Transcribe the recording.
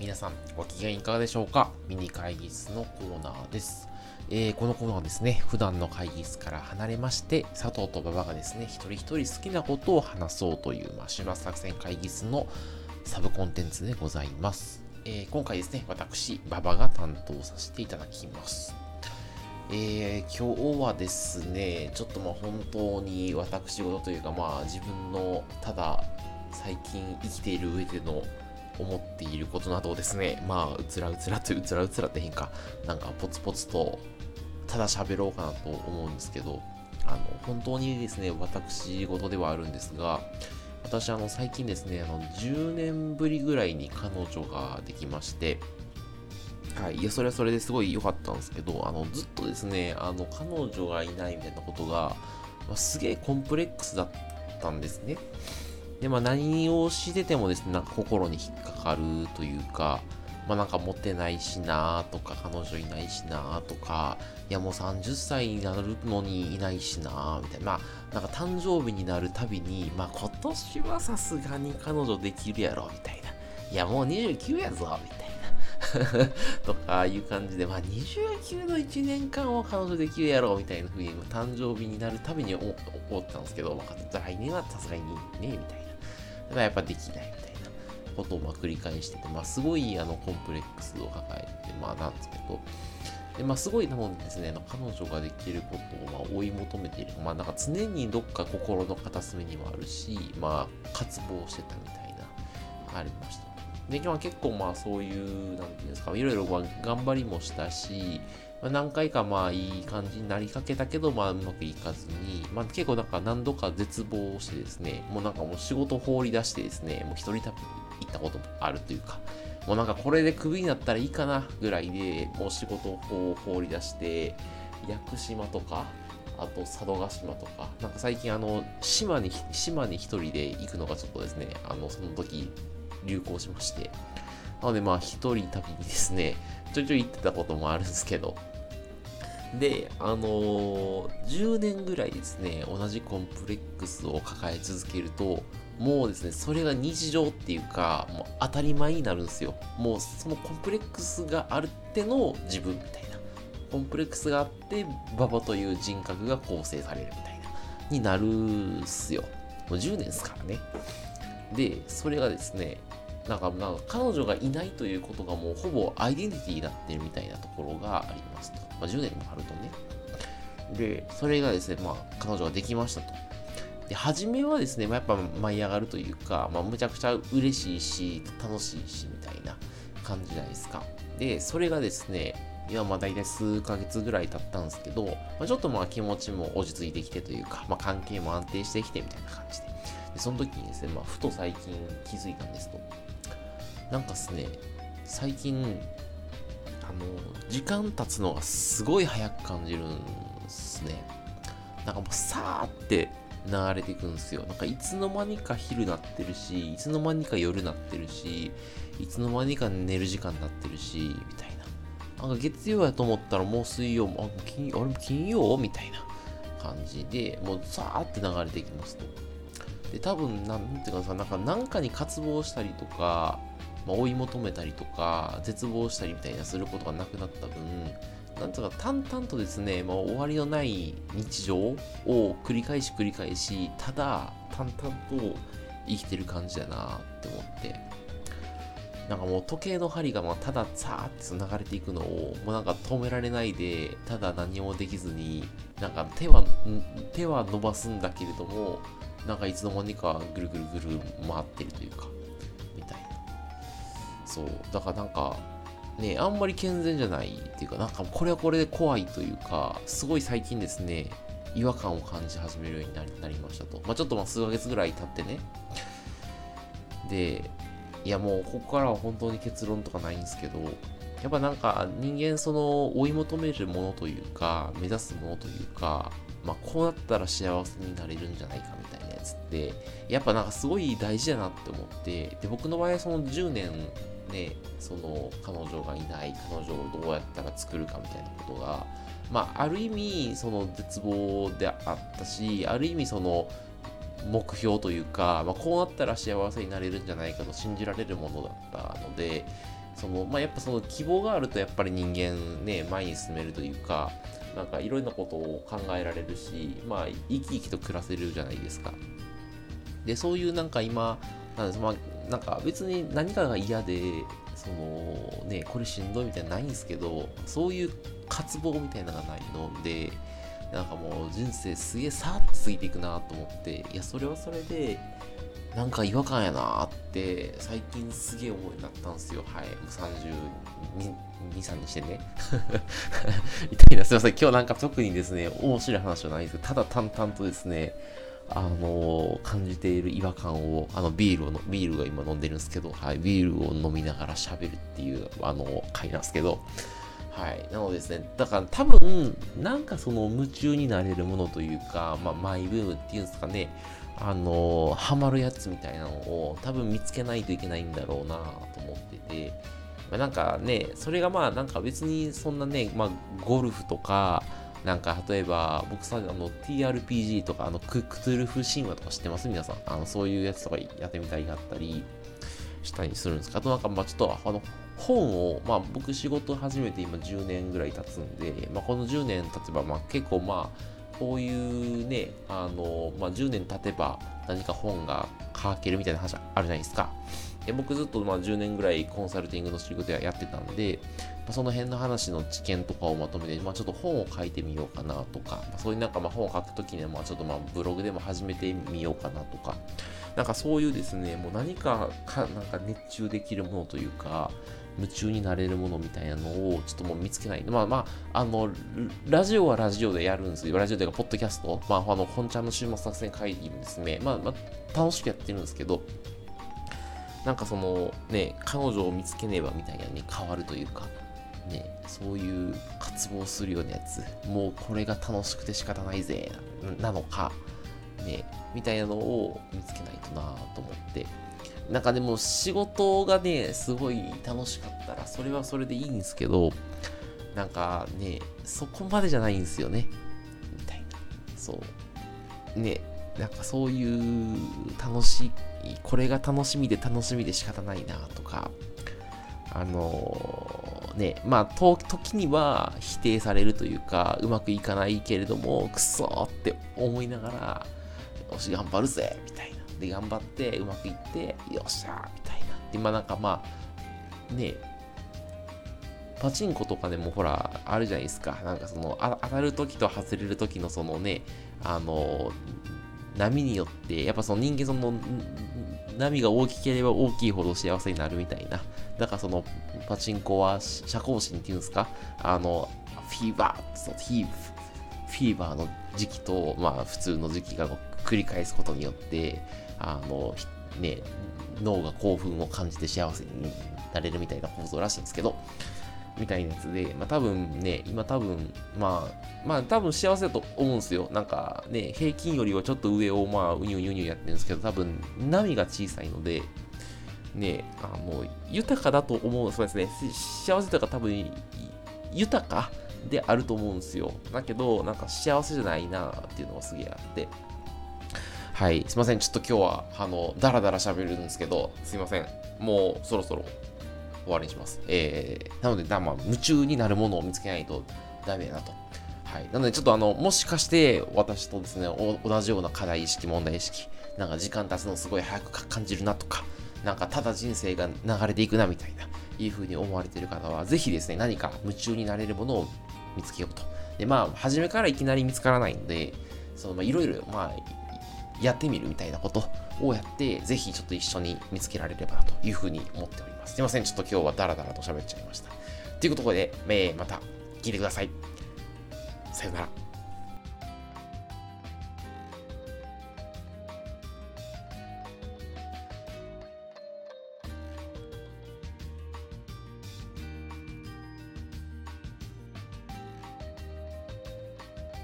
皆さんご機嫌いかがでしょうか？ミニ会議室のコーナーです。えー、このコーナーはですね、普段の会議室から離れまして、佐藤と馬場がですね、一人一人好きなことを話そうという、まあ、週末作戦会議室のサブコンテンツでございます。えー、今回ですね、私、馬場が担当させていただきます。えー、今日はですね、ちょっとまあ本当に私事というかまあ自分のただ最近生きている上での思っていることなどをですね、まあ、うつらうつらとうつらうつらって変か、なんかポツポツとただ喋ろうかなと思うんですけど、あの、本当にですね、私事ではあるんですが、私、あの、最近ですね、あの、10年ぶりぐらいに彼女ができまして、はい、いや、それはそれですごい良かったんですけど、あの、ずっとですね、あの、彼女がいないみたいなことが、まあ、すげえコンプレックスだったんですね。で、まあ何をしててもですね、なんか心に引っかかるというか、まあなんか持ってないしなとか、彼女いないしなとか、いやもう30歳になるのにいないしなみたいな。まあなんか誕生日になるたびに、まあ今年はさすがに彼女できるやろ、みたいな。いやもう29やぞ、みたいな。とかいう感じで、まあ、29の1年間は彼女できるやろみたいな風に誕生日になるたびに思ったんですけど、まあ、来年はさすがにね、みたいな。だやっぱできないみたいなことをま繰り返してて、まあ、すごいあのコンプレックスを抱えて、まあなんですけど、でまあ、すごいなのですね、彼女ができることをま追い求めている。まあなんか常にどっか心の片隅にもあるし、まあ渇望してたみたいな、ありました。で、今日は結構まあそういう、なんていうんですか、いろいろ頑張りもしたし、まあ、何回かまあいい感じになりかけたけど、まあうまくいかずに、まあ結構なんか何度か絶望してですね、もうなんかもう仕事放り出してですね、もう一人旅行ったこともあるというか、もうなんかこれでクビになったらいいかなぐらいで、もう仕事を放り出して、屋久島とか、あと佐渡島とか、なんか最近あの、島に、島に一人で行くのがちょっとですね、あの、その時流行しまして、なのでまあ一人旅にですね、ちょいちょい行ってたこともあるんですけど、で、あのー、10年ぐらいですね、同じコンプレックスを抱え続けると、もうですね、それが日常っていうか、もう当たり前になるんですよ。もうそのコンプレックスがあるっての自分みたいな。コンプレックスがあって、馬場という人格が構成されるみたいな、になるっすよ。もう10年ですからね。で、それがですね、なんか、なんか彼女がいないということがもうほぼアイデンティティになってるみたいなところがありますと。まあ、10年もあるとね。で、それがですね、まあ、彼女ができましたと。で、初めはですね、まあ、やっぱ舞い上がるというか、まあ、むちゃくちゃ嬉しいし、楽しいし、みたいな感じじゃないですか。で、それがですね、今まあ大体数ヶ月ぐらい経ったんですけど、まあ、ちょっとまあ気持ちも落ち着いてきてというか、まあ、関係も安定してきてみたいな感じで。でその時にですね、まあ、ふと最近気づいたんですと。なんかですね、最近、あの、時間経つのがすごい早く感じるんですね。なんかもうさーって流れていくんですよ。なんかいつの間にか昼なってるし、いつの間にか夜なってるし、いつの間にか寝る時間になってるし、みたいな。なんか月曜やと思ったらもう水曜も、あ、金あれ金曜？みたいな感じで、もうさーって流れていきますと。で、多分、なんていうかさ、なんか何かに渇望したりとか、ま、追い求めたりとか、絶望したりみたいなすることがなくなった分、なんとか淡々とですね、まあ、終わりのない日常を繰り返し繰り返し、ただ淡々と生きてる感じだなって思って、なんかもう時計の針がまたださーって流れていくのをもうなんか止められないで、ただ何もできずに、なんか手は、手は伸ばすんだけれども、なんかいつの間にかぐるぐるぐる回ってるというか、そうだからなんかねあんまり健全じゃないっていうかなんかこれはこれで怖いというかすごい最近ですね違和感を感じ始めるようになりましたと。まあ、ちょっとまあ数ヶ月ぐらい経ってね。で、いやもうここからは本当に結論とかないんですけど、やっぱなんか人間その追い求めるものというか、目指すものというか、まあこうなったら幸せになれるんじゃないかみたいなやつって、やっぱなんかすごい大事だなって思って、で、僕の場合はその10年ね、その彼女がいない彼女をどうやったら作るかみたいなことが、まあ、ある意味その絶望であったしある意味その目標というか、まあ、こうなったら幸せになれるんじゃないかと信じられるものだったのでその、まあ、やっぱその希望があるとやっぱり人間ね、前に進めるというか、なんかいろんなことを考えられるし、まあ、生き生きと暮らせるじゃないですか。で、そういうなんか今、なんですまあ、なんか別に何かが嫌で、そのね、これしんどいみたいなのないんですけど、そういう渇望みたいなのがないので、なんかもう人生すげえさーっと過ぎていくなと思って、いや、それはそれで、なんか違和感やなって最近すげえ思いになったんですよ。はいもう。32、3にしてね。痛いな。すいません。今日なんか特にですね、面白い話はないんですけど、ただ淡々とですね、あの、感じている違和感を、あの、ビールを、ビールが今飲んでるんですけど、はい、ビールを飲みながら喋るっていう、あの、回なんですけど、はい。なのですね、だから多分、なんかその夢中になれるものというか、まあ、マイブームっていうんですかね、あの、ハマるやつみたいなのを多分見つけないといけないんだろうなと思ってて、まあ、なんかね、それがまあなんか別にそんなね、まあゴルフとか、なんか例えば僕さ、あの TRPG とか、あのクックトゥルフ神話とか知ってます？皆さん。あのそういうやつとかやってみたいがあったりしたりするんですか？あとなんかまあちょっとあの本を、まあ僕仕事始めて今10年ぐらい経つんで、まあこの10年経てばまあ結構まあこういうね、あの、まあ、10年経てば何か本が書けるみたいな話あるじゃないですか。で僕ずっとまあ10年ぐらいコンサルティングの仕事やってたんで、まあ、その辺の話の知見とかをまとめて、まあ、ちょっと本を書いてみようかなとか、まあ、そういうなんかまあ本を書くときにはまあちょっとまあブログでも始めてみようかなとか、なんかそういうですね、もう何かかなんか熱中できるものというか、夢中になれるものみたいなのをちょっともう見つけない。まあまあ、あの、ラジオはラジオでやるんですよ。ラジオというか、ポッドキャスト。まあ、あの、本ちゃんの週末作戦会議もですね、まあ、まあ、楽しくやってるんですけど、なんかそのね、彼女を見つけねばみたいなに変わるというか、ね、そういう渇望するようなやつ、もうこれが楽しくて仕方ないぜ、なのか、ね、みたいなのを見つけないとなと思って、なんかでも仕事がね、すごい楽しかったら、それはそれでいいんですけど、なんかね、そこまでじゃないんですよね。みたいな。そう。ね、なんかそういう楽しい、これが楽しみで楽しみで仕方ないなとか、あのー、ね、まあ、と、時には否定されるというか、うまくいかないけれども、くそって思いながら、よし、頑張るぜみたいな。で頑張ってうまくいってよっしゃーみたいなでまあなんかまあねパチンコとかでもほらあるじゃないですかなんかそのあ当たる時と外れる時のそのねあの波によってやっぱその人間その波が大きければ大きいほど幸せになるみたいな。だからそのパチンコは社交心っていうんですか？あのフィーバーそうフィーバーの時期とまあ普通の時期が繰り返すことによってあの、ね、脳が興奮を感じて幸せになれるみたいな構造らしいんですけど、みたいなやつで、まあ多分ね、今多分、まあ、まあ多分幸せだと思うんですよ。なんかね、平均よりはちょっと上をまあ、うにゅうにゅうにゅうやってるんですけど、多分波が小さいので、ね、あの、豊かだと思う、そうですね、幸せというか多分、豊かであると思うんですよ。だけど、なんか幸せじゃないなっていうのがすげえあって、はい。すいません。ちょっと今日は、あの、だらだら喋るんですけど、すいません。もうそろそろ終わりにします。えー、なので、まあ、夢中になるものを見つけないとダメだなと。はい。なので、ちょっとあの、もしかして私とですね、同じような課題意識、問題意識、なんか時間経つのすごい早く感じるなとか、なんかただ人生が流れていくなみたいな、いう風に思われている方は、ぜひですね、何か夢中になれるものを見つけようと。で、まあ、初めからいきなり見つからないんで、その、まあ、いろいろ、まあ、やってみるみたいなことをやって、ぜひちょっと一緒に見つけられればなというふうに思っております。すいません、ちょっと今日はダラダラと喋っちゃいました。ということで、えー、また聞いてください。さよなら。